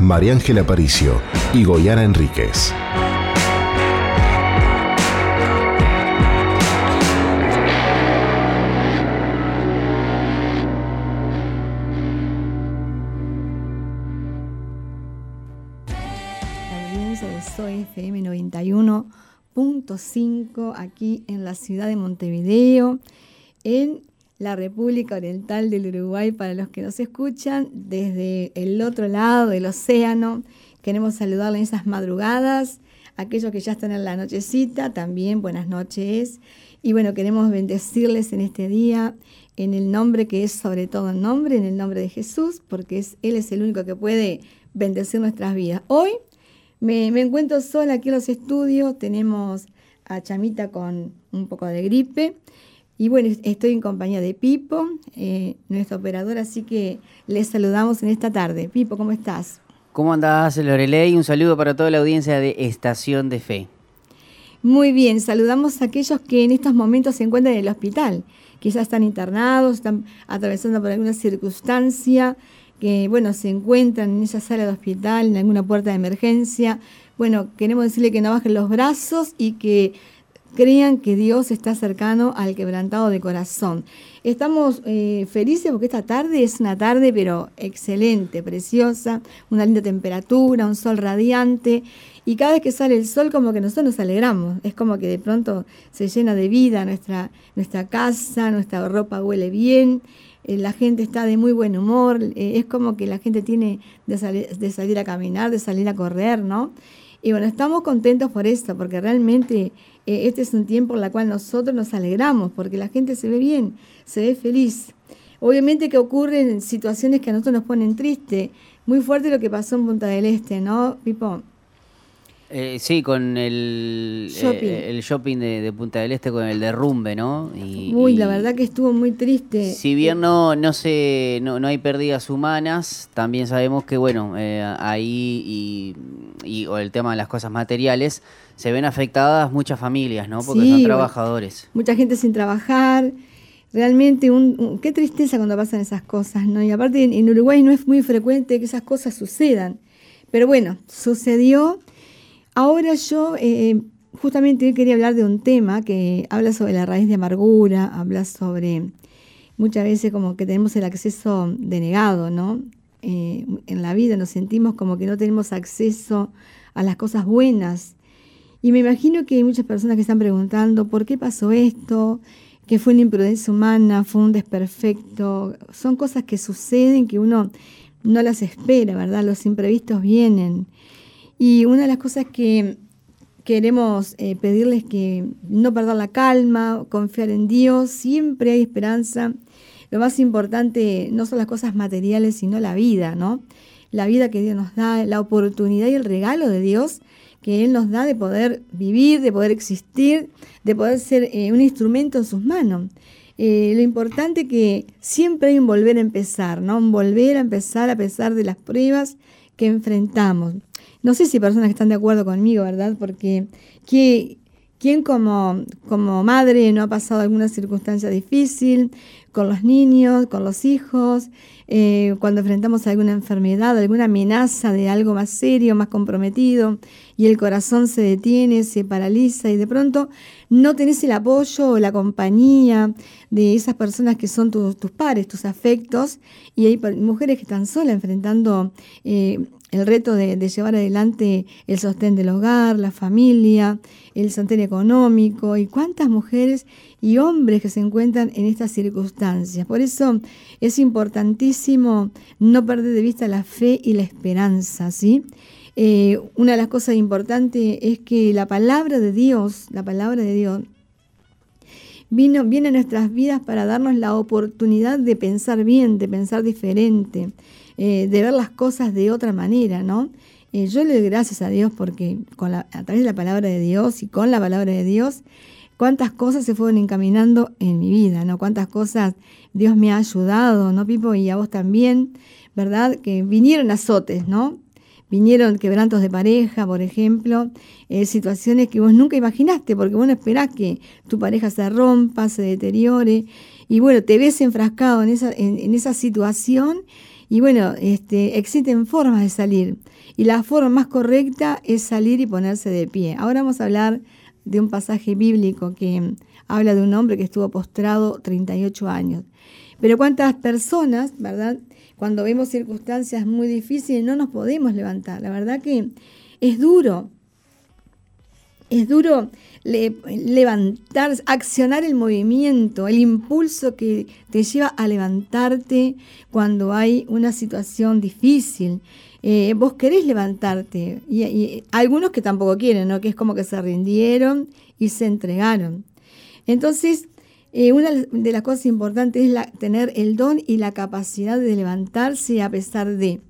María Ángela Aparicio y Goyana Enríquez. Soy FM 91.5 aquí en la ciudad de Montevideo, en la República Oriental del Uruguay, para los que nos escuchan desde el otro lado del océano. Queremos saludarles en esas madrugadas, aquellos que ya están en la nochecita, también buenas noches. Y bueno, queremos bendecirles en este día en el nombre que es sobre todo el nombre, en el nombre de Jesús, porque es, Él es el único que puede bendecir nuestras vidas. Hoy me, me encuentro sola aquí en los estudios, tenemos a Chamita con un poco de gripe. Y bueno, estoy en compañía de Pipo, eh, nuestro operador, así que les saludamos en esta tarde. Pipo, ¿cómo estás? ¿Cómo andás, Lorelei? Un saludo para toda la audiencia de Estación de Fe. Muy bien, saludamos a aquellos que en estos momentos se encuentran en el hospital. Quizás están internados, están atravesando por alguna circunstancia, que bueno, se encuentran en esa sala de hospital, en alguna puerta de emergencia. Bueno, queremos decirle que no bajen los brazos y que crean que Dios está cercano al quebrantado de corazón. Estamos eh, felices porque esta tarde es una tarde pero excelente, preciosa, una linda temperatura, un sol radiante y cada vez que sale el sol como que nosotros nos alegramos, es como que de pronto se llena de vida nuestra, nuestra casa, nuestra ropa huele bien, eh, la gente está de muy buen humor, eh, es como que la gente tiene de, salir, de salir a caminar, de salir a correr, ¿no? Y bueno, estamos contentos por esto, porque realmente eh, este es un tiempo en el cual nosotros nos alegramos, porque la gente se ve bien, se ve feliz. Obviamente que ocurren situaciones que a nosotros nos ponen triste. Muy fuerte lo que pasó en Punta del Este, ¿no, Pipo? Eh, sí, con el shopping, eh, el shopping de, Punta del Este, con el derrumbe, ¿no? Y, Uy, la verdad que estuvo muy triste. Si bien no no se, no, no hay pérdidas humanas, también sabemos que, bueno, eh, ahí y, o el tema de las cosas materiales, se ven afectadas muchas familias, ¿no? Porque son trabajadores. Mucha gente sin trabajar. Realmente, un, qué tristeza cuando pasan esas cosas, ¿no? Y aparte, en Uruguay no es muy frecuente que esas cosas sucedan. Pero bueno, sucedió Ahora yo eh, justamente quería hablar de un tema que habla sobre la raíz de amargura, habla sobre muchas veces como que tenemos el acceso denegado, ¿no? Eh, en la vida nos sentimos como que no tenemos acceso a las cosas buenas. Y me imagino que hay muchas personas que están preguntando, ¿por qué pasó esto? ¿Que fue una imprudencia humana? ¿Fue un desperfecto? Son cosas que suceden que uno no las espera, ¿verdad? Los imprevistos vienen. Y una de las cosas que queremos eh, pedirles que no perder la calma, confiar en Dios, siempre hay esperanza. Lo más importante no son las cosas materiales, sino la vida, ¿no? La vida que Dios nos da, la oportunidad y el regalo de Dios que Él nos da de poder vivir, de poder existir, de poder ser eh, un instrumento en sus manos. Eh, lo importante que siempre hay un volver a empezar, ¿no? Un volver a empezar a pesar de las pruebas que enfrentamos. No sé si personas que están de acuerdo conmigo, ¿verdad? Porque ¿quién como, como madre no ha pasado alguna circunstancia difícil con los niños, con los hijos, eh, cuando enfrentamos alguna enfermedad, alguna amenaza de algo más serio, más comprometido, y el corazón se detiene, se paraliza y de pronto no tenés el apoyo o la compañía de esas personas que son tus, tus pares, tus afectos, y hay mujeres que están solas enfrentando eh, el reto de, llevar adelante el sostén del hogar, la familia, el sostén económico y cuántas mujeres y hombres que se encuentran en estas circunstancias. Por eso es importantísimo no perder de vista la fe y la esperanza, ¿sí? Eh, una de las cosas importantes es que la palabra de Dios, la palabra de Dios, vino, viene a nuestras vidas para darnos la oportunidad de pensar bien, de pensar diferente, eh, de ver las cosas de otra manera, ¿no? eh, yo le doy gracias a Dios porque con a través de la palabra de Dios y con la palabra de Dios, cuántas cosas se fueron encaminando en mi vida, ¿no? Cuántas cosas Dios me ha ayudado, ¿no, Pipo? Y a vos también, ¿verdad? Que vinieron azotes, ¿no? Vinieron quebrantos de pareja, por ejemplo, eh, situaciones que vos nunca imaginaste, porque vos no esperás que tu pareja se rompa, se deteriore, y bueno, te ves enfrascado en esa, en, esa situación, y bueno, este, existen formas de salir, y la forma más correcta es salir y ponerse de pie. Ahora vamos a hablar de un pasaje bíblico que habla de un hombre que estuvo postrado 38 años. Pero cuántas personas, ¿verdad? Cuando vemos circunstancias muy difíciles no nos podemos levantar. La verdad que es duro. Es duro levantar, accionar el movimiento, el impulso que te lleva a levantarte cuando hay una situación difícil. Eh, vos querés levantarte. Y, algunos que tampoco quieren, ¿no? Que es como que se rindieron y se entregaron. Entonces, eh, una de las cosas importantes es tener el don y la capacidad de levantarse a pesar de.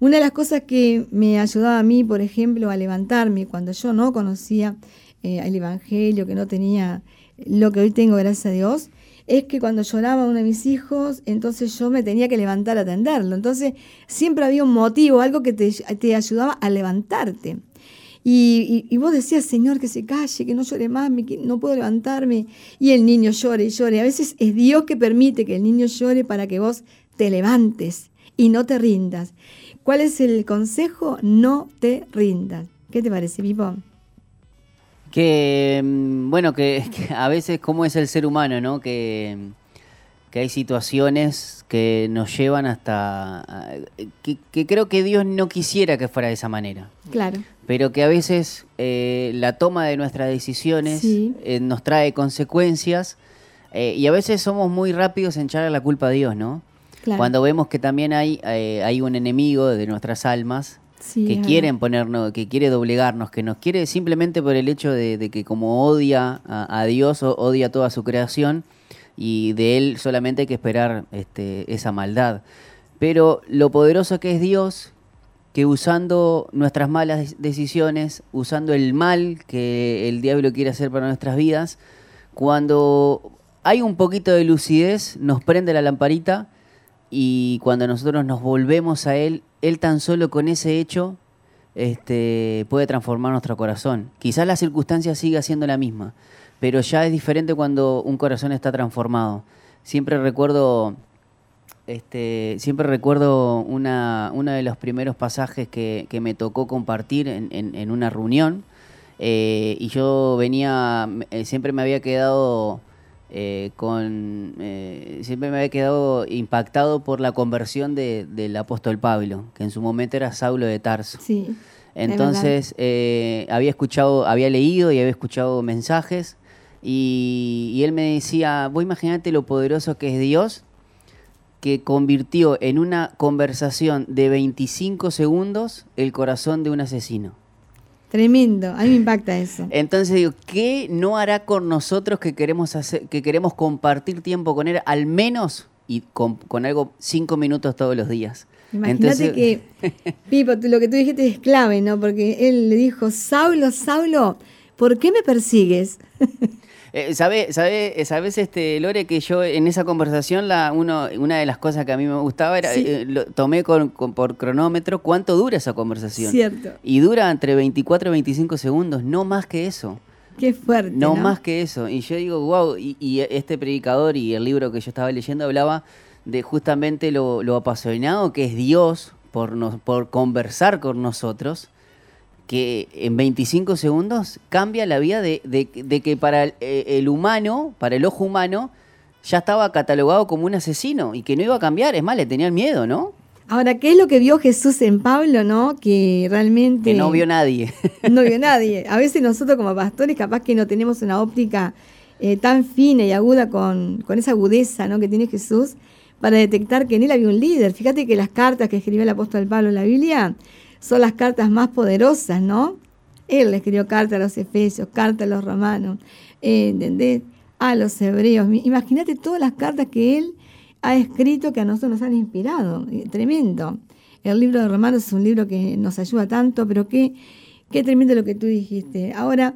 Una de las cosas que me ayudaba a mí, por ejemplo, a levantarme cuando yo no conocía eh, el Evangelio, que no tenía lo que hoy tengo, gracias a Dios, es que cuando lloraba uno de mis hijos, entonces yo me tenía que levantar a atenderlo. Entonces siempre había un motivo, algo que te, te ayudaba a levantarte. Y, vos decías, Señor, que se calle, que no llore más, que no puedo levantarme. Y el niño llore y llore. A veces es Dios que permite que el niño llore para que vos te levantes y no te rindas. ¿Cuál es el consejo? No te rindas. ¿Qué te parece, Pipo? Que, mm, bueno, que, a veces cómo es el ser humano, ¿no? Que, que hay situaciones que nos llevan hasta... Que, que, creo que Dios no quisiera que fuera de esa manera. Claro pero que a veces eh, la toma de nuestras decisiones eh, nos trae consecuencias eh, y a veces somos muy rápidos en echarle la culpa a Dios, ¿no? Cuando vemos que también hay, hay un enemigo de nuestras almas que quieren ponernos, que quiere doblegarnos, que nos quiere simplemente por el hecho de, que como odia a, Dios, odia toda su creación y de él solamente hay que esperar este, esa maldad. Pero lo poderoso que es Dios, que usando nuestras malas decisiones, usando el mal que el diablo quiere hacer para nuestras vidas, cuando hay un poquito de lucidez, nos prende la lamparita y cuando nosotros nos volvemos a Él, Él tan solo con ese hecho este, puede transformar nuestro corazón. Quizás la circunstancia siga siendo la misma, pero ya es diferente cuando un corazón está transformado. Siempre recuerdo este, siempre recuerdo una, uno de los primeros pasajes que, me tocó compartir en, una reunión. Eh, y yo venía, siempre me había quedado eh, con, siempre me había quedado impactado por la conversión del apóstol Pablo, que en su momento era Saulo de Tarso. Sí, Entonces había escuchado, había leído y había escuchado mensajes y, y él me decía, vos imaginate lo poderoso que es Dios que convirtió en una conversación de 25 segundos el corazón de un asesino. Tremendo, a mí me impacta eso. Entonces digo, ¿qué no hará con nosotros que queremos hacer, que queremos compartir tiempo con él, al menos y con, algo cinco minutos todos los días? Imagínate que, Pipo, lo que tú dijiste es clave, ¿no? Porque él le dijo, Saulo, Saulo, ¿por qué me persigues? Eh, ¿Sabe, sabe, ¿Sabes, este, Lore, que yo en esa conversación la, uno, una de las cosas que a mí me gustaba era, eh, lo, tomé con, por cronómetro cuánto dura esa conversación. Cierto. Y dura entre 24 y 25 segundos, no más que eso. Qué fuerte. No, más que eso. Y yo digo, wow, y, este predicador y el libro que yo estaba leyendo hablaba de justamente lo, lo apasionado que es Dios por, nos, por conversar con nosotros que en 25 segundos cambia la vida de, que para eh, el, humano, para el ojo humano, ya estaba catalogado como un asesino y que no iba a cambiar, es más, le tenían miedo, ¿no? Ahora, ¿qué es lo que vio Jesús en Pablo, no? Que realmente... Que no vio nadie. No vio nadie. A veces nosotros como pastores capaz que no tenemos una óptica eh, tan fina y aguda con, con, esa agudeza ¿no? que tiene Jesús para detectar que en él había un líder. Fíjate que las cartas que escribió el apóstol Pablo en la Biblia son las cartas más poderosas, ¿no? Él escribió cartas a los efesios, cartas a los romanos, eh, A los hebreos. Imagínate todas las cartas que él ha escrito que a nosotros nos han inspirado. Eh, tremendo. el libro de Romanos es un libro que nos ayuda tanto, pero qué, qué tremendo lo que tú dijiste. Ahora,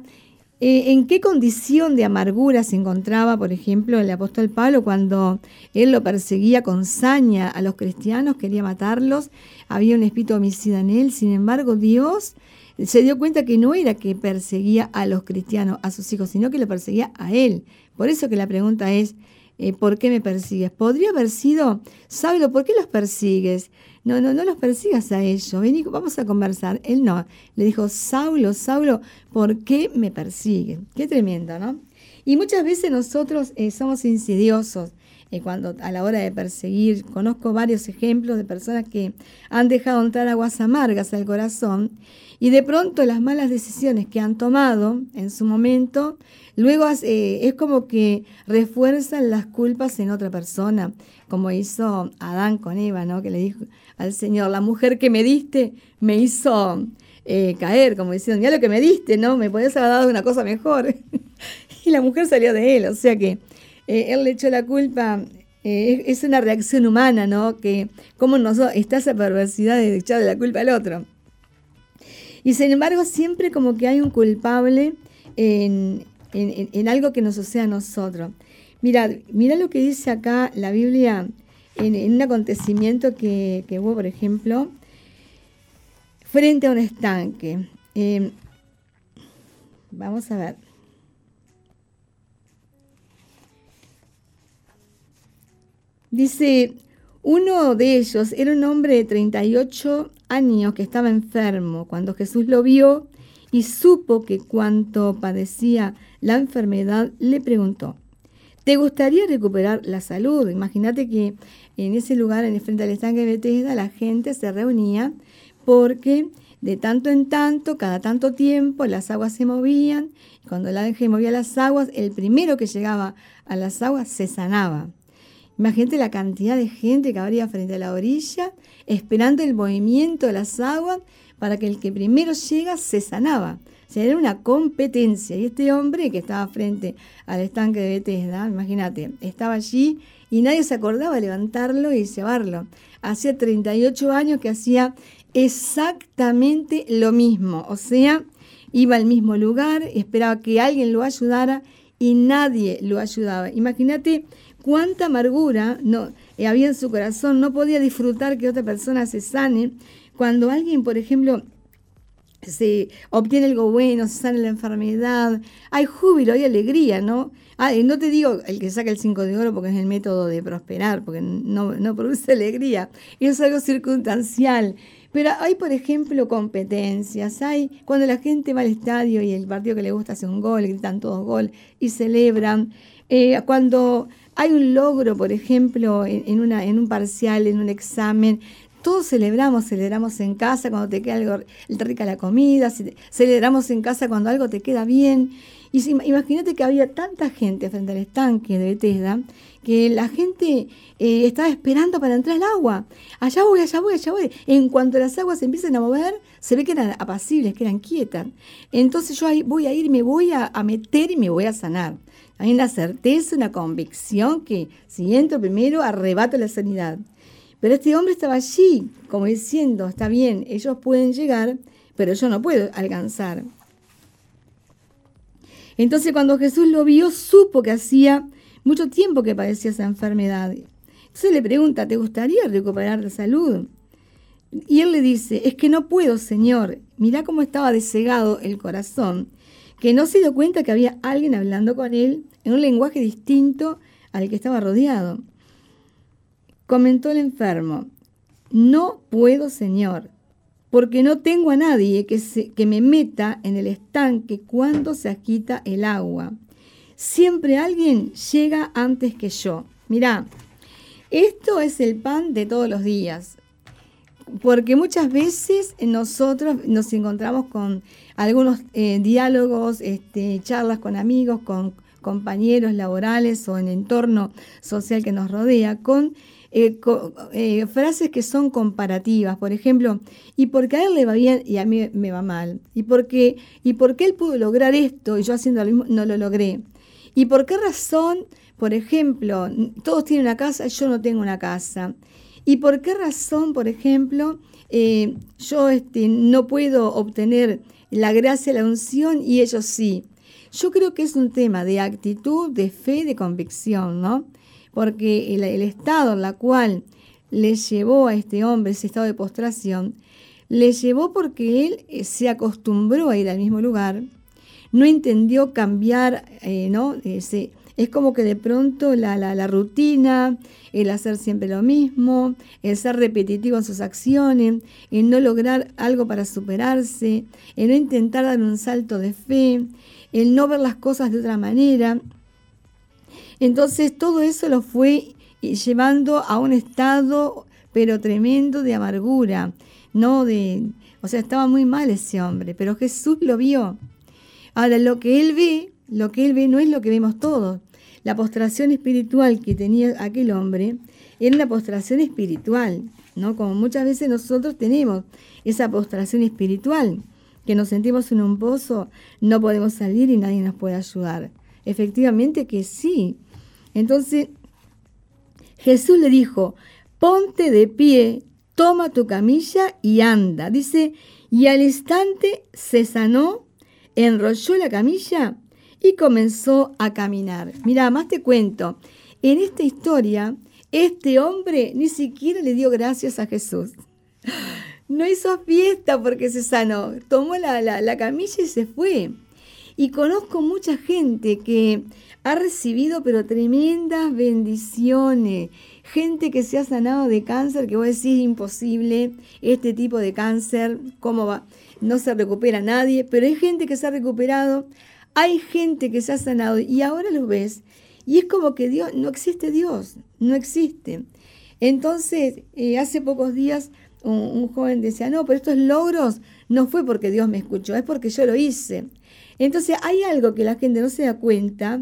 eh, ¿En qué condición de amargura se encontraba, por ejemplo, el apóstol Pablo cuando él lo perseguía con saña a los cristianos, quería matarlos? Había un espíritu homicida en él. Sin embargo, Dios se dio cuenta que no era que perseguía a los cristianos, a sus hijos, sino que lo perseguía a él. Por eso que la pregunta es, eh, ¿por qué me persigues? Podría haber sido, Saulo, ¿por qué los persigues? No, no, no los persigas a ellos, vení, vamos a conversar. Él no, le dijo, Saulo, Saulo, ¿por qué me persigues? Qué tremendo, ¿no? Y muchas veces nosotros eh, somos insidiosos eh, cuando a la hora de perseguir. Conozco varios ejemplos de personas que han dejado entrar aguas amargas al corazón y de pronto las malas decisiones que han tomado en su momento, luego eh, es como que refuerzan las culpas en otra persona, como hizo Adán con Eva, ¿no? que le dijo al Señor, la mujer que me diste me hizo eh, caer, como diciendo, ya lo que me diste, ¿no? Me podías haber dado una cosa mejor. y la mujer salió de él, o sea que eh, él le echó la culpa. es una reacción humana, ¿no? Que como nosotros, está esa perversidad de echarle la culpa al otro. Y sin embargo, siempre como que hay un culpable en, algo que nos sucede a nosotros. Mira, mira lo que dice acá la Biblia en, un acontecimiento que, hubo, por ejemplo, frente a un estanque. Em, vamos a ver. Dice, uno de ellos era un hombre de 38 años que estaba enfermo. Cuando Jesús lo vio y supo que cuanto padecía la enfermedad, le preguntó, ¿te gustaría recuperar la salud? Imagínate que en ese lugar, en el frente al estanque de Bethesda, la gente se reunía porque de tanto en tanto, cada tanto tiempo, las aguas se movían. Cuando el ángel movía las aguas, el primero que llegaba a las aguas se sanaba. Imagínate la cantidad de gente que habría frente a la orilla, esperando el movimiento de las aguas para que el que primero llega se sanaba. O sea, era una competencia. Y este hombre que estaba frente al estanque de Bethesda, imagínate, estaba allí y nadie se acordaba levantarlo y llevarlo. Hacía 38 años que hacía exactamente lo mismo. O sea, iba al mismo lugar, esperaba que alguien lo ayudara y nadie lo ayudaba. Imagínate cuánta amargura no, eh, había en su corazón, no podía disfrutar que otra persona se sane. Cuando alguien, por ejemplo, se obtiene algo bueno, se sana la enfermedad, hay júbilo, hay alegría, ¿no? Ah, no te digo el que saca el 5 de oro porque es el método de prosperar, porque no, no produce alegría, es algo circunstancial. Pero hay, por ejemplo, competencias. Hay cuando la gente va al estadio y el partido que le gusta hace un gol, gritan todos gol y celebran. Eh, cuando hay un logro, por ejemplo, en, una, en un parcial, en un examen, todos celebramos, celebramos en casa cuando te queda algo rica la comida, celebramos en casa cuando algo te queda bien. Y imagínate que había tanta gente frente al estanque de Bethesda que la gente eh, estaba esperando para entrar al agua. Allá voy, allá voy, allá voy. En cuanto las aguas se empiezan a mover, se ve que eran apacibles, que eran quietas. Entonces yo ahí voy a ir, me voy a meter y me voy a sanar. Hay una certeza, una convicción que si entro primero arrebato la sanidad. Pero este hombre estaba allí, como diciendo, está bien, ellos pueden llegar, pero yo no puedo alcanzar. Entonces cuando Jesús lo vio, supo que hacía mucho tiempo que padecía esa enfermedad. Entonces le pregunta, ¿te gustaría recuperar la salud? Y él le dice, es que no puedo, Señor. Mirá cómo estaba desegado el corazón que no se dio cuenta que había alguien hablando con él en un lenguaje distinto al que estaba rodeado. Comentó el enfermo, no puedo, Señor, porque no tengo a nadie que, que me meta en el estanque cuando se agita el agua. Siempre alguien llega antes que yo. Mirá, esto es el pan de todos los días porque muchas veces nosotros nos encontramos con algunos eh, diálogos, este, charlas con amigos, con compañeros laborales o en entorno social que nos rodea, con, eh, eh, frases que son comparativas. Por ejemplo, ¿y por qué a él le va bien y a mí me va mal? ¿Y por qué, y él pudo lograr esto y yo haciendo lo mismo no lo logré? ¿Y por qué razón, por ejemplo, todos tienen una casa y yo no tengo una casa? ¿Y por qué razón, por ejemplo, eh, yo este, no puedo obtener la gracia, la unción y ellos sí? Yo creo que es un tema de actitud, de fe, de convicción, ¿no? Porque el, estado en la cual le llevó a este hombre ese estado de postración, le llevó porque él eh, se acostumbró a ir al mismo lugar, no entendió cambiar, eh, ¿no? Es como que de pronto la, la, rutina, el hacer siempre lo mismo, el ser repetitivo en sus acciones, el no lograr algo para superarse, el no intentar dar un salto de fe, el no ver las cosas de otra manera. Entonces todo eso lo fue llevando a un estado pero tremendo de amargura, no de, o sea, estaba muy mal ese hombre, pero Jesús lo vio. Ahora, lo que él ve, lo que él ve no es lo que vemos todos. La postración espiritual que tenía aquel hombre era una postración espiritual, ¿no? Como muchas veces nosotros tenemos esa postración espiritual, que nos sentimos en un pozo, no podemos salir y nadie nos puede ayudar. Efectivamente que sí. Entonces, Jesús le dijo, ponte de pie, toma tu camilla y anda. Dice, y al instante se sanó, enrolló la camilla y comenzó a caminar. Mira, más te cuento, en esta historia, este hombre ni siquiera le dio gracias a Jesús. No hizo fiesta porque se sanó, tomó la, la camilla y se fue. Y conozco mucha gente que ha recibido pero tremendas bendiciones. Gente que se ha sanado de cáncer, que vos decís imposible, este tipo de cáncer, ¿cómo va? No se recupera nadie, pero hay gente que se ha recuperado, hay gente que se ha sanado y ahora lo ves. Y es como que Dios, no existe Dios, no existe. Entonces, eh, hace pocos días un, joven decía, no, pero estos logros no fue porque Dios me escuchó, es porque yo lo hice. Entonces hay algo que la gente no se da cuenta,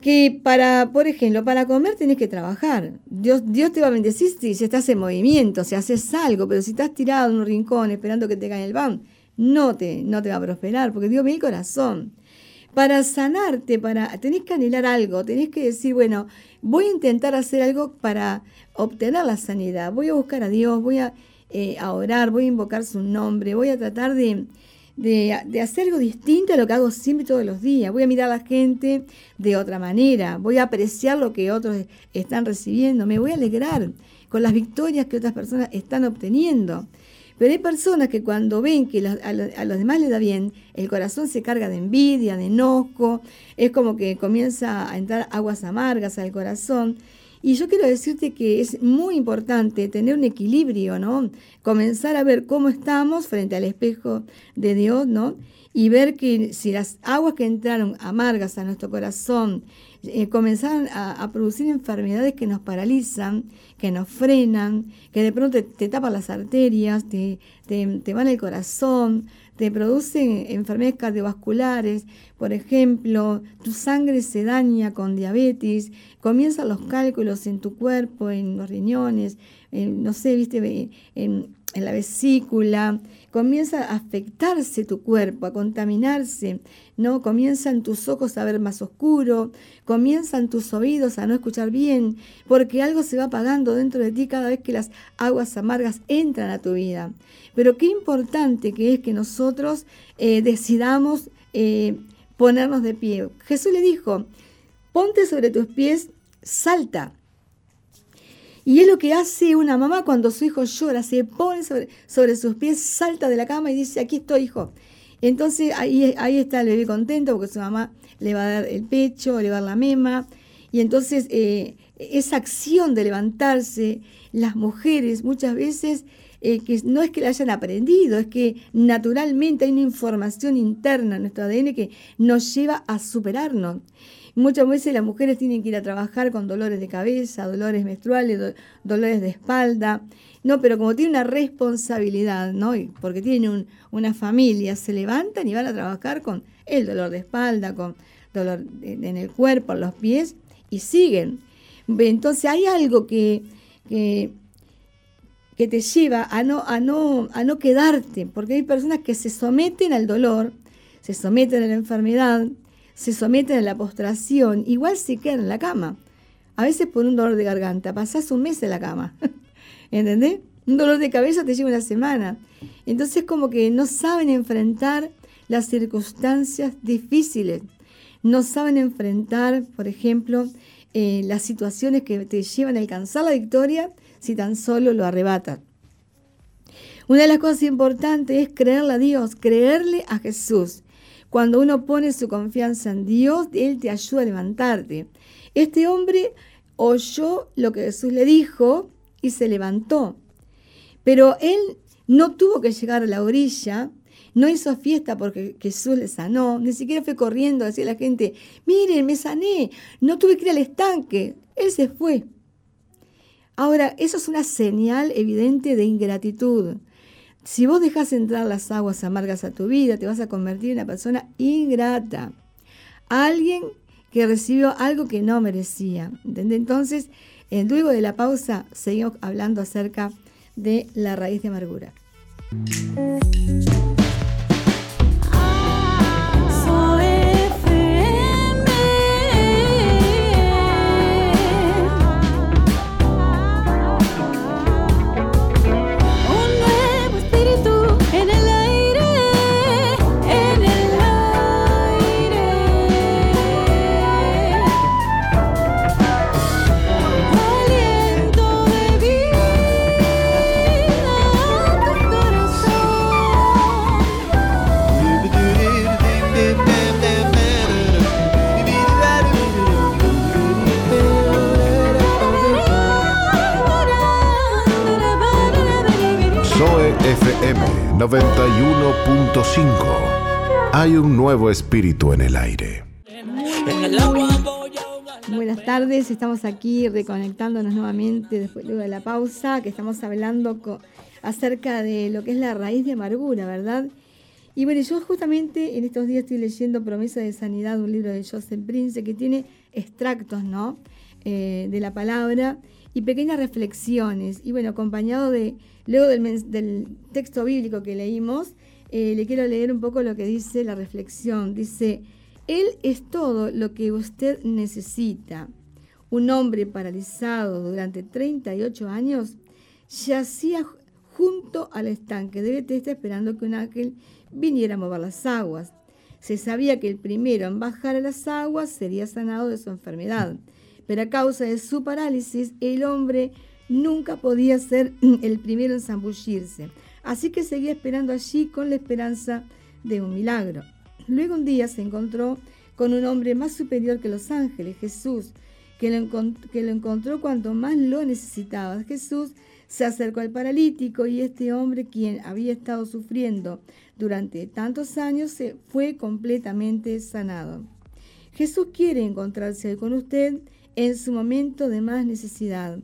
que para, por ejemplo, para comer tenés que trabajar. Dios, Dios te va a bendecir si, estás en movimiento, si haces algo, pero si estás tirado en un rincón esperando que te caiga el ban, no te, no te va a prosperar, porque Dios ve el corazón. Para sanarte, para, tenés que anhelar algo, tenés que decir, bueno, voy a intentar hacer algo para obtener la sanidad, voy a buscar a Dios, voy a, eh, a orar, voy a invocar su nombre, voy a tratar de, de, hacer algo distinto a lo que hago siempre todos los días. Voy a mirar a la gente de otra manera, voy a apreciar lo que otros están recibiendo, me voy a alegrar con las victorias que otras personas están obteniendo. Pero hay personas que cuando ven que a, los demás les da bien, el corazón se carga de envidia, de enojo, es como que comienza a entrar aguas amargas al corazón y yo quiero decirte que es muy importante tener un equilibrio, ¿no? Comenzar a ver cómo estamos frente al espejo de Dios, ¿no? Y ver que si las aguas que entraron amargas a nuestro corazón eh, a, producir enfermedades que nos paralizan, que nos frenan, que de pronto te, tapan las arterias, te, te, te van el corazón, te producen enfermedades cardiovasculares, por ejemplo, tu sangre se daña con diabetes, comienzan los cálculos en tu cuerpo, en los riñones, no sé, viste, en, en la vesícula, comienza a afectarse tu cuerpo, a contaminarse, ¿no? Comienzan tus ojos a ver más oscuro, comienzan tus oídos a no escuchar bien, porque algo se va apagando dentro de ti cada vez que las aguas amargas entran a tu vida. Pero qué importante que es que nosotros eh, decidamos eh, ponernos de pie. Jesús le dijo, ponte sobre tus pies, salta. Y es lo que hace una mamá cuando su hijo llora, se pone sobre, sus pies, salta de la cama y dice, aquí estoy, hijo. Entonces ahí, está el bebé contento porque su mamá le va a dar el pecho, le va a dar la mema. Y entonces eh, esa acción de levantarse, las mujeres muchas veces, eh, que no es que la hayan aprendido, es que naturalmente hay una información interna en nuestro ADN que nos lleva a superarnos. Muchas veces las mujeres tienen que ir a trabajar con dolores de cabeza, dolores menstruales, dolores de espalda. No, pero como tienen una responsabilidad, ¿no? porque tienen una familia, se levantan y van a trabajar con el dolor de espalda, con dolor en el cuerpo, en los pies, y siguen. Entonces hay algo que, que, que te lleva a no, a, no, a no quedarte, porque hay personas que se someten al dolor, se someten a la enfermedad, se someten a la postración, igual se quedan en la cama. a veces por un dolor de garganta, pasás un mes en la cama, ¿entendés? Un dolor de cabeza te lleva una semana. Entonces como que no saben enfrentar las circunstancias difíciles, no saben enfrentar, por ejemplo, eh, las situaciones que te llevan a alcanzar la victoria si tan solo lo arrebatan. Una de las cosas importantes es creerle a Dios, creerle a Jesús. Cuando uno pone su confianza en Dios, Él te ayuda a levantarte. Este hombre oyó lo que Jesús le dijo y se levantó. Pero él no tuvo que llegar a la orilla, no hizo fiesta porque Jesús le sanó, ni siquiera fue corriendo a decir a la gente, miren, me sané, no tuve que ir al estanque. Él se fue. Ahora, eso es una señal evidente de ingratitud. Si vos dejas entrar las aguas amargas a tu vida, te vas a convertir en una persona ingrata. Alguien que recibió algo que no merecía. Entonces, luego de la pausa, seguimos hablando acerca de la raíz de amargura. 91.5. Hay un nuevo espíritu en el aire. Buenas tardes, estamos aquí reconectándonos nuevamente después de la pausa, que estamos hablando acerca de lo que es la raíz de amargura, ¿verdad? Y bueno, yo justamente en estos días estoy leyendo Promesa de Sanidad, un libro de Joseph Prince, que tiene extractos, ¿no? Eh, de la palabra y pequeñas reflexiones. Y bueno, acompañado de, luego del, texto bíblico que leímos, eh, le quiero leer un poco lo que dice la reflexión. Dice, Él es todo lo que usted necesita. Un hombre paralizado durante 38 años yacía junto al estanque de Bethesda esperando que un ángel viniera a mover las aguas. Se sabía que el primero en bajar a las aguas sería sanado de su enfermedad pero a causa de su parálisis el hombre nunca podía ser el primero en zambullirse. Así que seguía esperando allí con la esperanza de un milagro. Luego un día se encontró con un hombre más superior que los ángeles, Jesús, que lo, que lo encontró cuanto más lo necesitaba. Jesús se acercó al paralítico y este hombre, quien había estado sufriendo durante tantos años, se fue completamente sanado. Jesús quiere encontrarse con usted en su momento de más necesidad.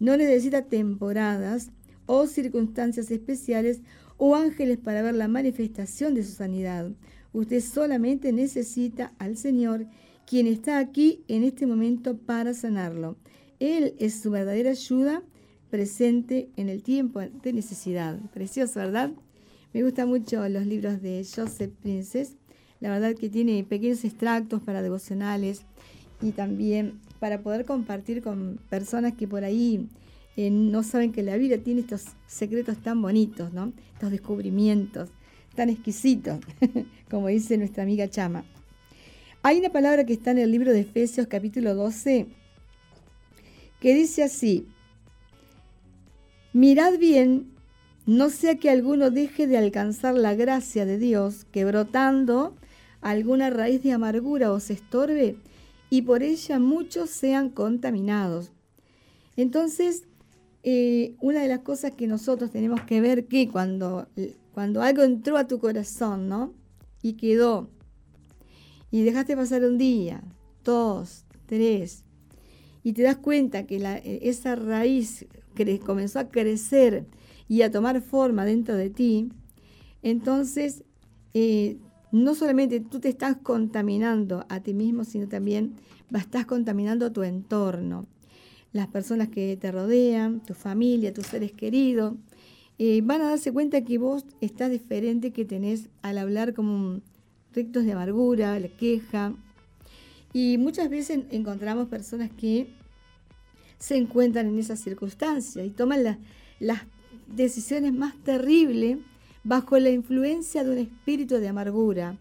No necesita temporadas o circunstancias especiales o ángeles para ver la manifestación de su sanidad. Usted solamente necesita al Señor, quien está aquí en este momento para sanarlo. Él es su verdadera ayuda presente en el tiempo de necesidad. Precioso, ¿verdad? Me gustan mucho los libros de Joseph Princes. La verdad que tiene pequeños extractos para devocionales y también para poder compartir con personas que por ahí eh, no saben que la vida tiene estos secretos tan bonitos, ¿no? Estos descubrimientos tan exquisitos, como dice nuestra amiga Chama. Hay una palabra que está en el libro de Efesios capítulo 12 que dice así, mirad bien, no sea que alguno deje de alcanzar la gracia de Dios, que brotando alguna raíz de amargura os estorbe y por ella muchos sean contaminados. Entonces, eh, una de las cosas que nosotros tenemos que ver que cuando, cuando algo entró a tu corazón, ¿no? Y quedó, y dejaste pasar un día, dos, tres, y te das cuenta que esa raíz comenzó a crecer y a tomar forma dentro de ti, entonces eh, no solamente tú te estás contaminando a ti mismo, sino también estás contaminando tu entorno. Las personas que te rodean, tu familia, tus seres queridos, eh, van a darse cuenta que vos estás diferente que tenés al hablar como rectos de amargura, la queja. Y muchas veces encontramos personas que se encuentran en esas circunstancias y toman las decisiones más terribles bajo la influencia de un espíritu de amargura.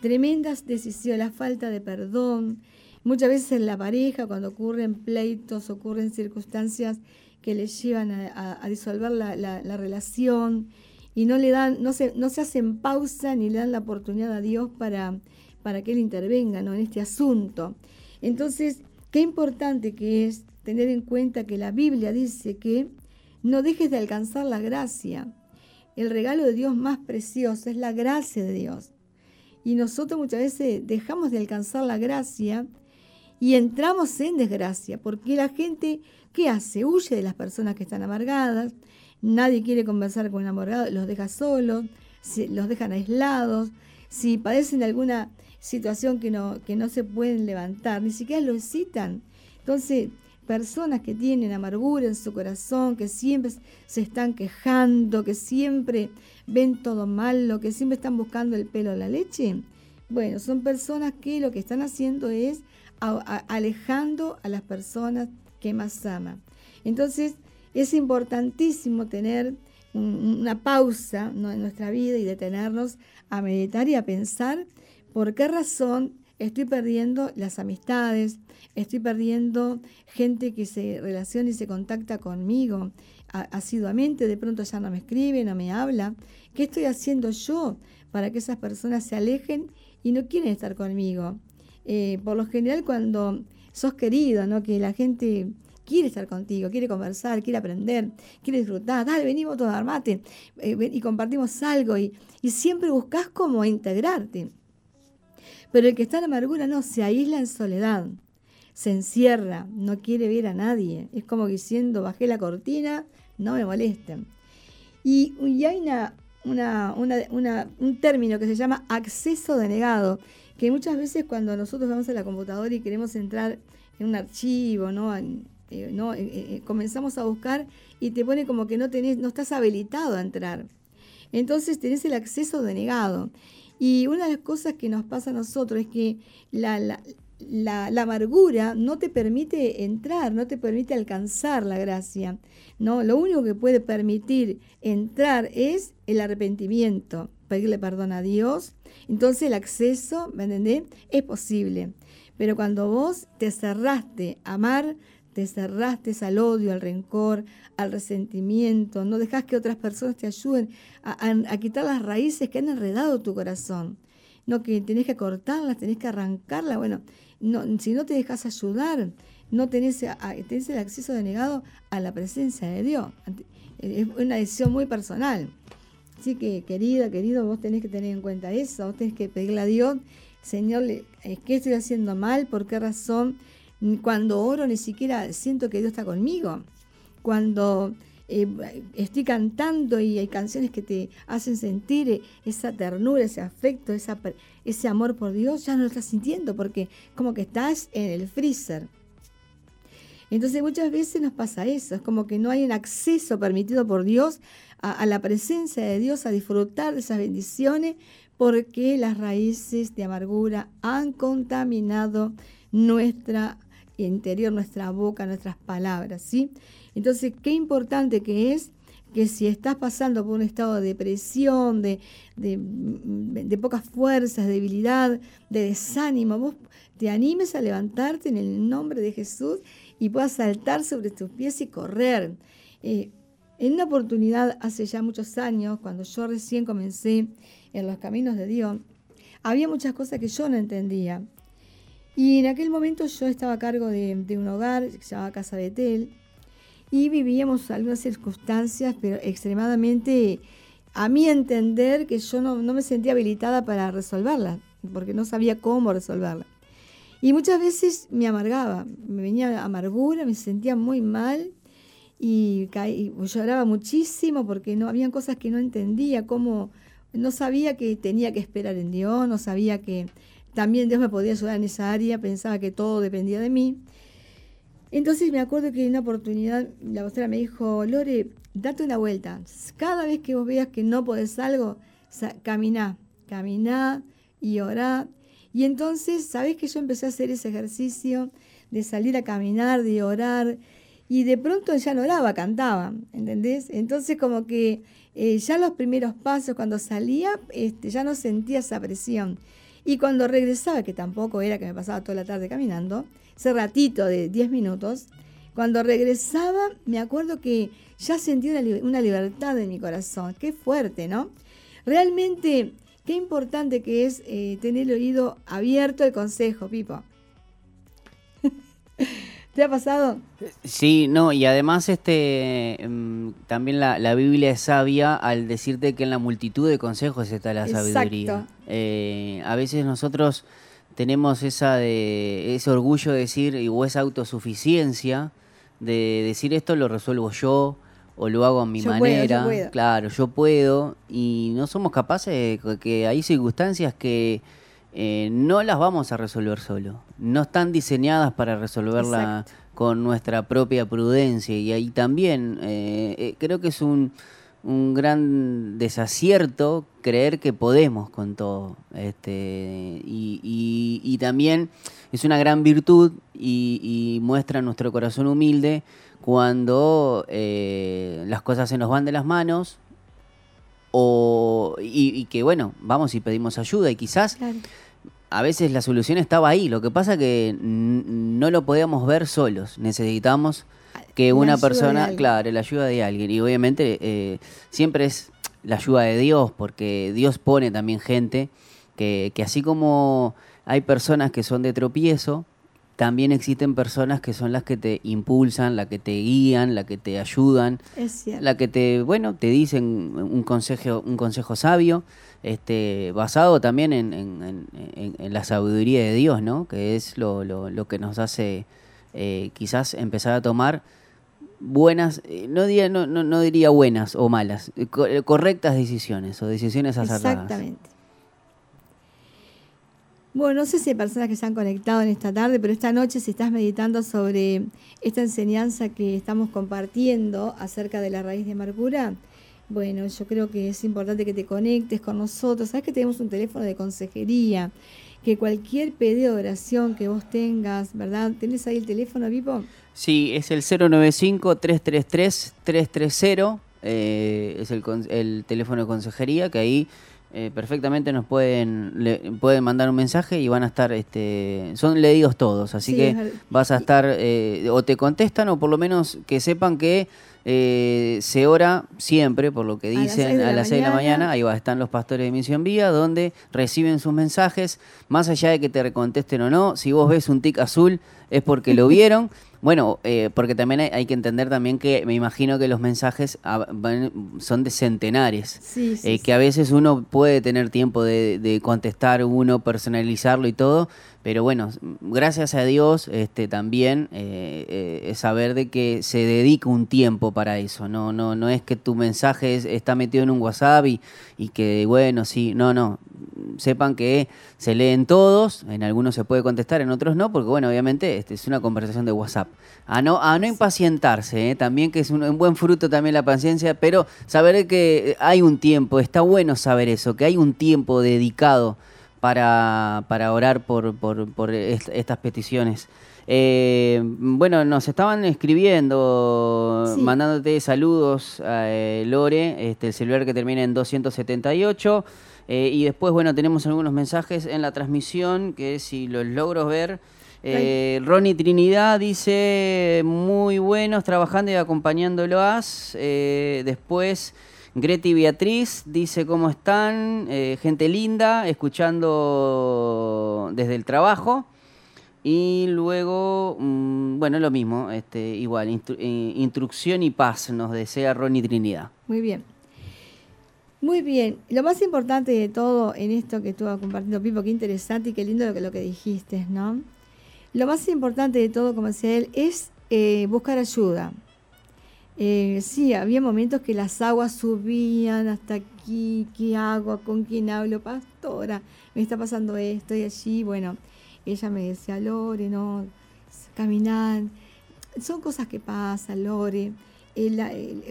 Tremendas decisiones, la falta de perdón, muchas veces en la pareja, cuando ocurren pleitos, ocurren circunstancias que les llevan a, disolver la, relación y no le dan, no se, no se hacen pausa ni le dan la oportunidad a Dios para, para que Él intervenga en este asunto. Entonces, qué importante que es tener en cuenta que la Biblia dice que no dejes de alcanzar la gracia. El regalo de Dios más precioso es la gracia de Dios. Y nosotros muchas veces dejamos de alcanzar la gracia y entramos en desgracia, porque la gente, ¿qué hace? Huye de las personas que están amargadas, nadie quiere conversar con un amargado, los deja solos, los dejan aislados, si padecen alguna situación que no, que no se pueden levantar, ni siquiera los citan. Entonces, personas que tienen amargura en su corazón, que siempre se están quejando, que siempre ven todo malo, que siempre están buscando el pelo de la leche, bueno, son personas que lo que están haciendo es alejando a las personas que más aman. Entonces, es importantísimo tener una pausa en nuestra vida y detenernos a meditar y a pensar por qué razón estoy perdiendo las amistades, estoy perdiendo gente que se relaciona y se contacta conmigo asiduamente, de pronto ya no me escribe, no me habla. ¿Qué estoy haciendo yo para que esas personas se alejen y no quieren estar conmigo? Eh, por lo general cuando sos querido, que la gente quiere estar contigo, quiere conversar, quiere aprender, quiere disfrutar, dale, venimos todos a armate eh, y compartimos algo y, y siempre buscas cómo integrarte. Pero el que está en amargura no, se aísla en soledad, se encierra, no quiere ver a nadie. Es como diciendo, bajé la cortina, no me molesten. Y, hay una, un término que se llama acceso denegado, que muchas veces cuando nosotros vamos a la computadora y queremos entrar en un archivo, ¿no? Eh, eh, eh, comenzamos a buscar y te pone como que no, tenés, no estás habilitado a entrar. Entonces tenés el acceso denegado. Y una de las cosas que nos pasa a nosotros es que la, la, amargura no te permite entrar, no te permite alcanzar la gracia. No, lo único que puede permitir entrar es el arrepentimiento, pedirle perdón a Dios. Entonces el acceso, ¿me entendés? Es posible. Pero cuando vos te cerraste a amar, te cerraste al odio, al rencor, al resentimiento, no dejas que otras personas te ayuden a, quitar las raíces que han enredado tu corazón. No que tenés que cortarlas, tenés que arrancarlas. Bueno, no, si no te dejas ayudar, no tenés, tenés el acceso denegado a la presencia de Dios. Es una decisión muy personal. Así que, querida, querido, vos tenés que tener en cuenta eso, vos tenés que pedirle a Dios, Señor, ¿qué estoy haciendo mal? ¿Por qué razón? Cuando oro ni siquiera siento que Dios está conmigo. Cuando eh, estoy cantando y hay canciones que te hacen sentir esa ternura, ese afecto, esa, ese amor por Dios, ya no lo estás sintiendo porque como que estás en el freezer. Entonces muchas veces nos pasa eso, es como que no hay un acceso permitido por Dios a, la presencia de Dios, a disfrutar de esas bendiciones, porque las raíces de amargura han contaminado nuestra interior, nuestra boca, nuestras palabras, ¿sí? Entonces, qué importante que es que si estás pasando por un estado de depresión, de, de, pocas fuerzas, de debilidad, de desánimo, vos te animes a levantarte en el nombre de Jesús y puedas saltar sobre tus pies y correr. Eh, en una oportunidad, hace ya muchos años, cuando yo recién comencé en los caminos de Dios, había muchas cosas que yo no entendía. Y en aquel momento yo estaba a cargo de, un hogar que se llamaba Casa de Tel y vivíamos algunas circunstancias, pero extremadamente, a mi entender, que yo no, me sentía habilitada para resolverlas, porque no sabía cómo resolverlas. Y muchas veces me amargaba, me venía amargura, me sentía muy mal y, y lloraba muchísimo porque no habían cosas que no entendía, cómo no sabía que tenía que esperar en Dios, no sabía que también Dios me podía ayudar en esa área, pensaba que todo dependía de mí. Entonces me acuerdo que en una oportunidad la pastora me dijo, Lore, date una vuelta. Cada vez que vos veas que no podés algo, caminá, caminá y orá. Y entonces, ¿sabés que yo empecé a hacer ese ejercicio de salir a caminar, de orar? Y de pronto ya no oraba, cantaba, ¿entendés? Entonces como que eh, ya los primeros pasos cuando salía este, ya no sentía esa presión. Y cuando regresaba, que tampoco era que me pasaba toda la tarde caminando, ese ratito de 10 minutos, cuando regresaba me acuerdo que ya sentí una, libertad en mi corazón. Qué fuerte, ¿no? Realmente, qué importante que es eh, tener el oído abierto al consejo, Pipo. ¿Te ha pasado? Sí, no, y además este mm, también la, Biblia es sabia al decirte que en la multitud de consejos está la sabiduría. Eh, a veces nosotros tenemos esa de, ese orgullo de decir, o esa autosuficiencia, de decir esto lo resuelvo yo, o lo hago a mi manera. Claro, yo puedo, y no somos capaces de que hay circunstancias que eh, no las vamos a resolver solo. No están diseñadas para resolverla con nuestra propia prudencia. Y ahí también eh, eh, creo que es un, un, gran desacierto creer que podemos con todo. Este, y, también es una gran virtud y, muestra nuestro corazón humilde cuando las cosas se nos van de las manos o, y, que bueno, vamos y pedimos ayuda y quizás a veces la solución estaba ahí, lo que pasa que no lo podíamos ver solos, necesitamos que una persona, claro, la ayuda de alguien. Y obviamente eh, siempre es la ayuda de Dios porque Dios pone también gente que, que así como hay personas que son de tropiezo, también existen personas que son las que te impulsan, las que te guían, las que te ayudan, la que te, bueno, te dicen un consejo, un consejo sabio, este, basado también en, la sabiduría de Dios, ¿no? Que es lo, lo, que nos hace eh, quizás empezar a tomar buenas, eh, no, diría, no, no, diría buenas o malas, correctas decisiones o decisiones acertadas. Exactamente. Bueno, no sé si hay personas que se han conectado en esta tarde, pero esta noche si estás meditando sobre esta enseñanza que estamos compartiendo acerca de la raíz de amargura, bueno, yo creo que es importante que te conectes con nosotros. Sabes que tenemos un teléfono de consejería, que cualquier pedido de oración que vos tengas, ¿verdad? ¿Tenés ahí el teléfono, Vipo? Sí, es el 095-333-330. Eh, es el, el teléfono de consejería que ahí eh, perfectamente nos pueden le, pueden mandar un mensaje y van a estar este son leídos todos así que vas a estar eh, o te contestan o por lo menos que sepan que eh, se ora siempre por lo que dicen a las 6 de, la mañana. ahí va están los pastores de Misión Vía donde reciben sus mensajes más allá de que te recontesten o no si vos ves un tic azul es porque lo vieron Bueno, eh, porque también hay, que entender también que me imagino que los mensajes son de centenares, eh, que a veces uno puede tener tiempo de, contestar uno, personalizarlo y todo, pero bueno, gracias a Dios este, también eh, saber de que se dedica un tiempo para eso, no, no, no es que tu mensaje está metido en un WhatsApp y, y que bueno, sí, no, no, sepan que se leen todos, en algunos se puede contestar, en otros no, porque bueno, obviamente este, es una conversación de WhatsApp. A no, a no impacientarse, ¿eh? también que es un, buen fruto también la paciencia, pero saber que hay un tiempo, está bueno saber eso, que hay un tiempo dedicado para, para orar por, por, estas peticiones. Eh, bueno, nos estaban escribiendo, mandándote saludos a eh, Lore, este, el celular que termina en 278. Eh, y después, bueno, tenemos algunos mensajes en la transmisión que si los logro ver. Eh, Ronnie Trinidad dice, muy buenos trabajando y acompañándolos. Eh, después, Greti Beatriz dice, ¿cómo están? Eh, gente linda, escuchando desde el trabajo. Y luego, mm, bueno, lo mismo, este, igual, instrucción y paz nos desea Ronnie Trinidad. Muy bien. Muy bien, lo más importante de todo en esto que estuvo compartiendo Pipo, qué interesante y qué lindo lo que, lo que dijiste, ¿no? Lo más importante de todo, como decía él, es eh, buscar ayuda. Eh, sí, había momentos que las aguas subían hasta aquí, ¿qué hago? ¿Con quién hablo? Pastora, me está pasando esto y allí, bueno, ella me decía, Lore, no, caminar. Son cosas que pasan, Lore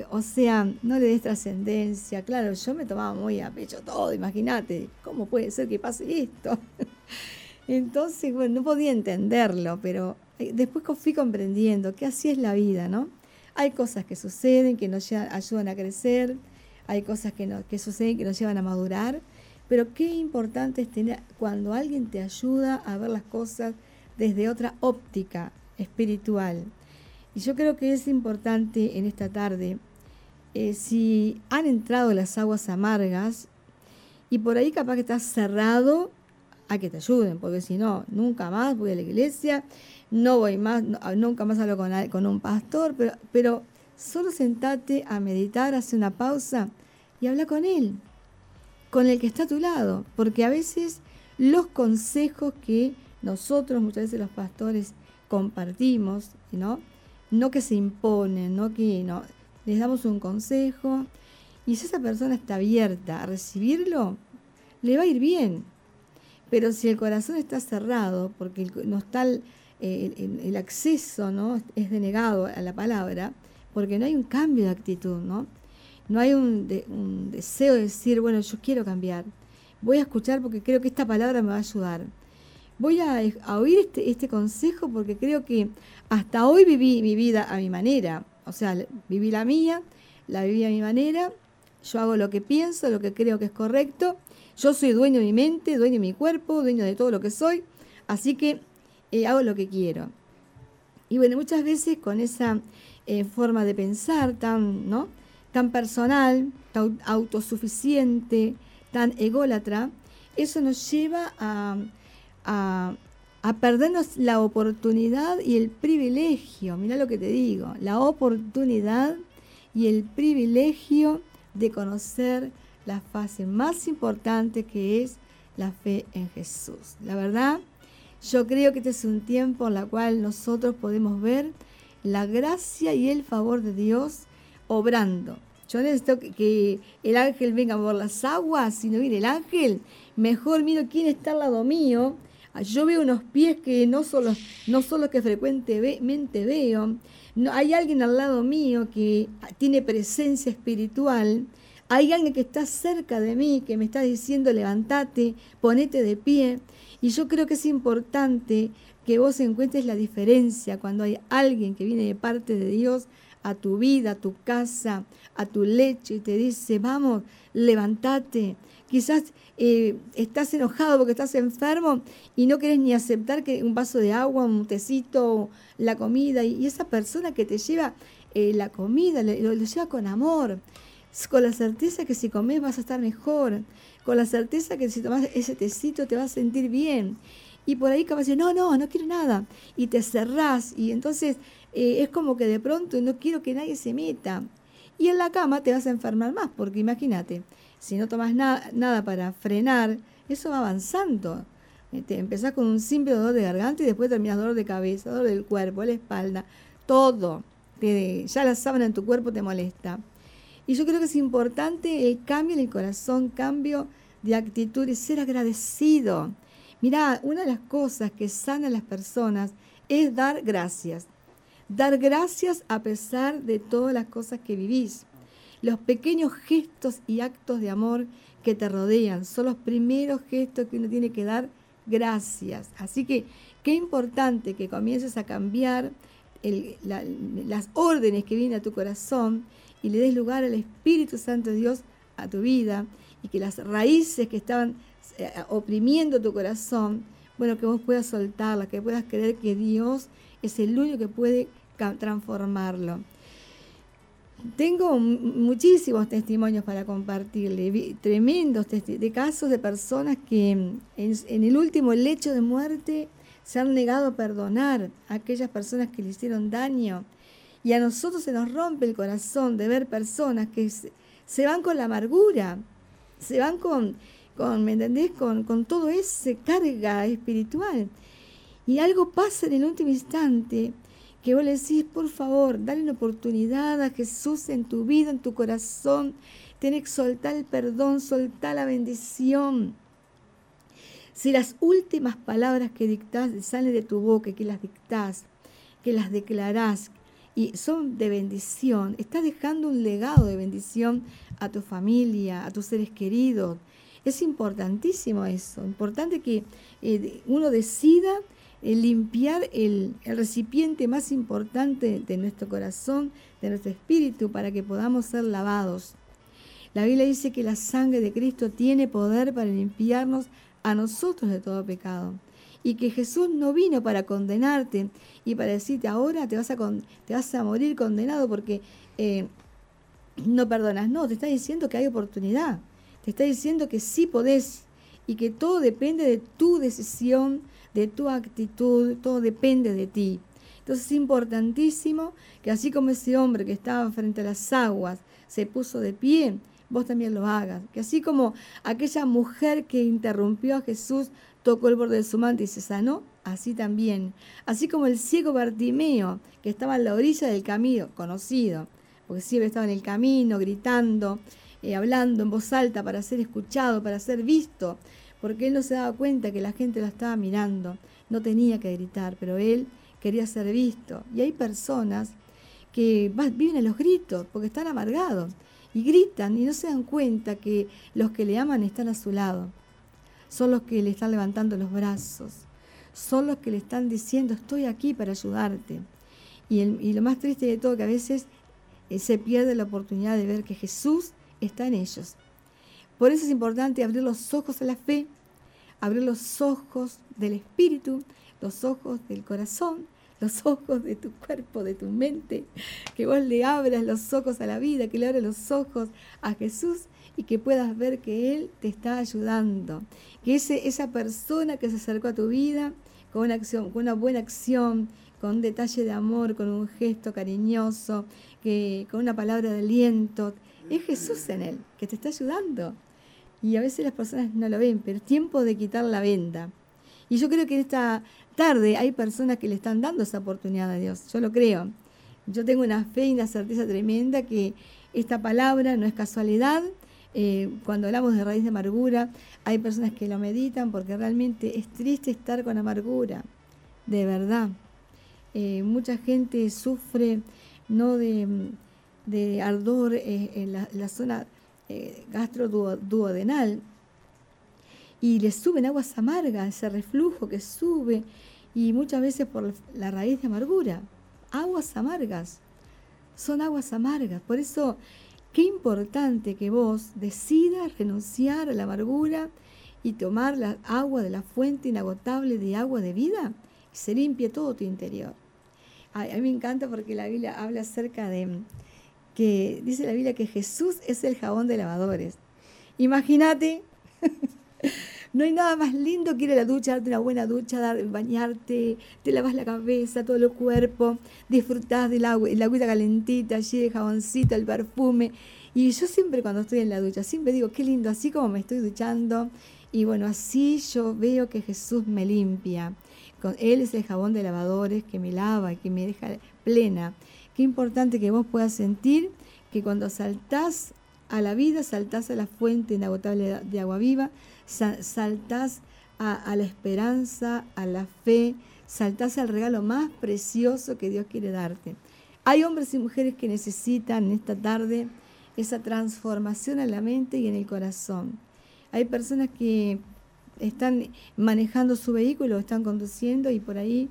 o sea, no le des trascendencia. Claro, yo me tomaba muy a pecho todo, imagínate, ¿cómo puede ser que pase esto? Entonces, bueno, no podía entenderlo, pero eh, después fui comprendiendo que así es la vida, ¿no? Hay cosas que suceden, que nos ayudan a crecer, hay cosas que, que suceden que nos llevan a madurar, pero qué importante es tener cuando alguien te ayuda a ver las cosas desde otra óptica espiritual. Y yo creo que es importante en esta tarde, eh, si han entrado las aguas amargas y por ahí capaz que estás cerrado, a que te ayuden, porque si no, nunca más voy a la iglesia, no voy más, nunca más hablo con, con un pastor, pero, pero solo sentate a meditar, hace una pausa y habla con él, con el que está a tu lado, porque a veces los consejos que nosotros, muchas veces los pastores, compartimos, ¿no? No que se imponen, no que no, les damos un consejo y si esa persona está abierta a recibirlo, le va a ir bien. Pero si el corazón está cerrado, porque no está el, acceso, ¿no? Es denegado a la palabra, porque no hay un cambio de actitud, ¿no? No hay un, un deseo de decir, bueno, yo quiero cambiar. Voy a escuchar porque creo que esta palabra me va a ayudar voy a, oír este, este, consejo porque creo que hasta hoy viví mi vida a mi manera. O sea, viví la mía, la viví a mi manera, yo hago lo que pienso, lo que creo que es correcto. Yo soy dueño de mi mente, dueño de mi cuerpo, dueño de todo lo que soy. Así que eh, hago lo que quiero. Y bueno, muchas veces con esa eh, forma de pensar tan, ¿no? tan personal, tan autosuficiente, tan ególatra, eso nos lleva a, a, perdernos la oportunidad y el privilegio, mira lo que te digo, la oportunidad y el privilegio de conocer la fase más importante que es la fe en Jesús. La verdad, yo creo que este es un tiempo en el cual nosotros podemos ver la gracia y el favor de Dios obrando. Yo necesito que, el ángel venga por las aguas, si no viene el ángel, mejor miro quién está al lado mío yo veo unos pies que no solo, no solo que frecuentemente veo, no, hay alguien al lado mío que tiene presencia espiritual, hay alguien que está cerca de mí, que me está diciendo levántate, ponete de pie. Y yo creo que es importante que vos encuentres la diferencia cuando hay alguien que viene de parte de Dios a tu vida, a tu casa, a tu lecho y te dice, vamos, levántate, Quizás eh, estás enojado porque estás enfermo y no quieres ni aceptar que un vaso de agua, un tecito, la comida. Y, esa persona que te lleva eh, la comida, lo, lleva con amor, con la certeza que si comes vas a estar mejor, con la certeza que si tomas ese tecito te vas a sentir bien. Y por ahí capaz de no, no, no quiero nada. Y te cerrás y entonces eh, es como que de pronto no quiero que nadie se meta. Y en la cama te vas a enfermar más, porque imagínate, si no tomas nada para frenar, eso va avanzando. Te empezás con un simple dolor de garganta y después terminas dolor de cabeza, dolor del cuerpo, la espalda, todo. ya la sábana en tu cuerpo te molesta. Y yo creo que es importante el cambio en el corazón, cambio de actitud y ser agradecido. Mira, una de las cosas que sana a las personas es dar gracias. Dar gracias a pesar de todas las cosas que vivís. Los pequeños gestos y actos de amor que te rodean son los primeros gestos que uno tiene que dar gracias. Así que qué importante que comiences a cambiar las órdenes que vienen a tu corazón y le des lugar al Espíritu Santo de Dios a tu vida y que las raíces que estaban eh, oprimiendo tu corazón, bueno, que vos puedas soltarlas, que puedas creer que Dios es el único que puede transformarlo. Tengo muchísimos testimonios para compartirle, tremendos de casos de personas que en, el último lecho de muerte se han negado a perdonar a aquellas personas que le hicieron daño. Y a nosotros se nos rompe el corazón de ver personas que se, van con la amargura, se van con, con ¿me entendés? Con, con todo ese carga espiritual. Y algo pasa en el último instante que vos le decís, por favor, dale una oportunidad a Jesús en tu vida, en tu corazón. Tenés que soltar el perdón, soltar la bendición. Si las últimas palabras que dictás salen de tu boca, que las dictás, que las declarás y son de bendición, estás dejando un legado de bendición a tu familia, a tus seres queridos. Es importantísimo eso, importante que eh, uno decida limpiar el, recipiente más importante de nuestro corazón, de nuestro espíritu, para que podamos ser lavados. La Biblia dice que la sangre de Cristo tiene poder para limpiarnos a nosotros de todo pecado. Y que Jesús no vino para condenarte y para decirte ahora te vas a, te vas a morir condenado porque eh, no perdonas. No, te está diciendo que hay oportunidad. Te está diciendo que sí podés y que todo depende de tu decisión, de tu actitud, todo depende de ti. Entonces es importantísimo que así como ese hombre que estaba frente a las aguas se puso de pie, vos también lo hagas. Que así como aquella mujer que interrumpió a Jesús tocó el borde de su manto y se sanó, así también. Así como el ciego Bartimeo, que estaba en la orilla del camino, conocido, porque siempre estaba en el camino, gritando, eh, hablando en voz alta para ser escuchado, para ser visto, porque él no se daba cuenta que la gente lo estaba mirando, no tenía que gritar, pero él quería ser visto. Y hay personas que viven a los gritos porque están amargados y gritan y no se dan cuenta que los que le aman están a su lado. Son los que le están levantando los brazos. Son los que le están diciendo estoy aquí para ayudarte. Y, y lo más triste de todo que a veces eh, se pierde la oportunidad de ver que Jesús está en ellos. Por eso es importante abrir los ojos a la fe, abrir los ojos del espíritu, los ojos del corazón, los ojos de tu cuerpo, de tu mente, que vos le abras los ojos a la vida, que le abras los ojos a Jesús y que puedas ver que Él te está ayudando, que ese, esa persona que se acercó a tu vida con una, acción, con una buena acción, con un detalle de amor, con un gesto cariñoso, que, con una palabra de aliento, es Jesús en Él, que te está ayudando. Y a veces las personas no lo ven, pero es tiempo de quitar la venda. Y yo creo que en esta tarde hay personas que le están dando esa oportunidad a Dios. Yo lo creo. Yo tengo una fe y una certeza tremenda que esta palabra no es casualidad. Eh, cuando hablamos de raíz de amargura, hay personas que lo meditan porque realmente es triste estar con amargura, de verdad. Eh, mucha gente sufre no de, ardor eh, en la, zona gastroduodenal, y le suben aguas amargas, ese reflujo que sube, y muchas veces por la raíz de amargura. Aguas amargas, son aguas amargas. Por eso, qué importante que vos decidas renunciar a la amargura y tomar la agua de la fuente inagotable de agua de vida y se limpie todo tu interior. a mí me encanta porque la Biblia habla acerca de que dice la Biblia que Jesús es el jabón de lavadores. Imagínate No hay nada más lindo que ir a la ducha, darte una buena ducha, dar, bañarte, te lavas la cabeza, todo el cuerpo, disfrutás del agua, la agüita calentita, allí el jaboncito, el perfume. Y yo siempre cuando estoy en la ducha, siempre digo, qué lindo, así como me estoy duchando. Y bueno, así yo veo que Jesús me limpia. Él es el jabón de lavadores que me lava, que me deja plena. Qué importante que vos puedas sentir que cuando saltás a la vida, saltás a la fuente inagotable de agua viva, saltás a, la esperanza, a la fe, saltás al regalo más precioso que Dios quiere darte. Hay hombres y mujeres que necesitan en esta tarde esa transformación en la mente y en el corazón. Hay personas que están manejando su vehículo, están conduciendo y por ahí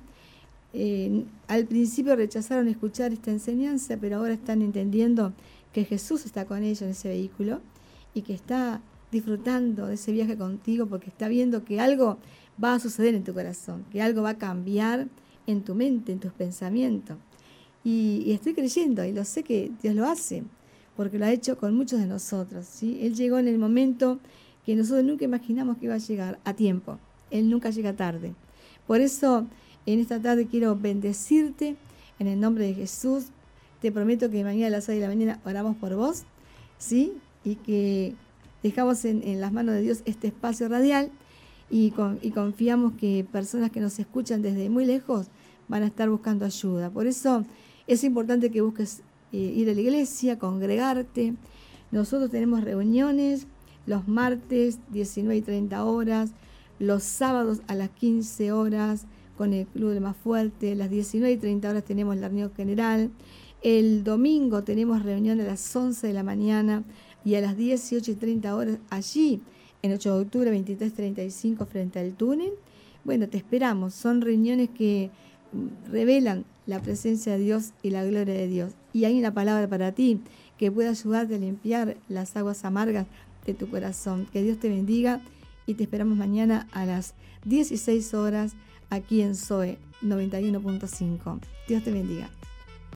eh, al principio rechazaron escuchar esta enseñanza, pero ahora están entendiendo que Jesús está con ellos en ese vehículo y que está disfrutando de ese viaje contigo porque está viendo que algo va a suceder en tu corazón, que algo va a cambiar en tu mente, en tus pensamientos. Y, estoy creyendo y lo sé que Dios lo hace, porque lo ha hecho con muchos de nosotros. ¿sí? Él llegó en el momento que nosotros nunca imaginamos que iba a llegar a tiempo. Él nunca llega tarde. Por eso en esta tarde quiero bendecirte en el nombre de Jesús. Te prometo que mañana a las 6 de la mañana oramos por vos, ¿sí? Y que dejamos en, las manos de Dios este espacio radial y, confiamos que personas que nos escuchan desde muy lejos van a estar buscando ayuda. Por eso es importante que busques eh, ir a la iglesia, congregarte. Nosotros tenemos reuniones los martes 19 y 30 horas, los sábados a las 15 horas con el Club de Más Fuerte, las 19 y 30 horas tenemos la reunión general, el domingo tenemos reunión a las 11 de la mañana y a las 18 y 30 horas allí, en 8 de octubre 23.35 frente al túnel, Bueno, te esperamos. Son reuniones que mm, revelan la presencia de Dios y la gloria de Dios. Y hay una palabra para ti que puede ayudarte a limpiar las aguas amargas de tu corazón. Que Dios te bendiga y te esperamos mañana a las 16 horas aquí en SOE 91.5. Dios te bendiga.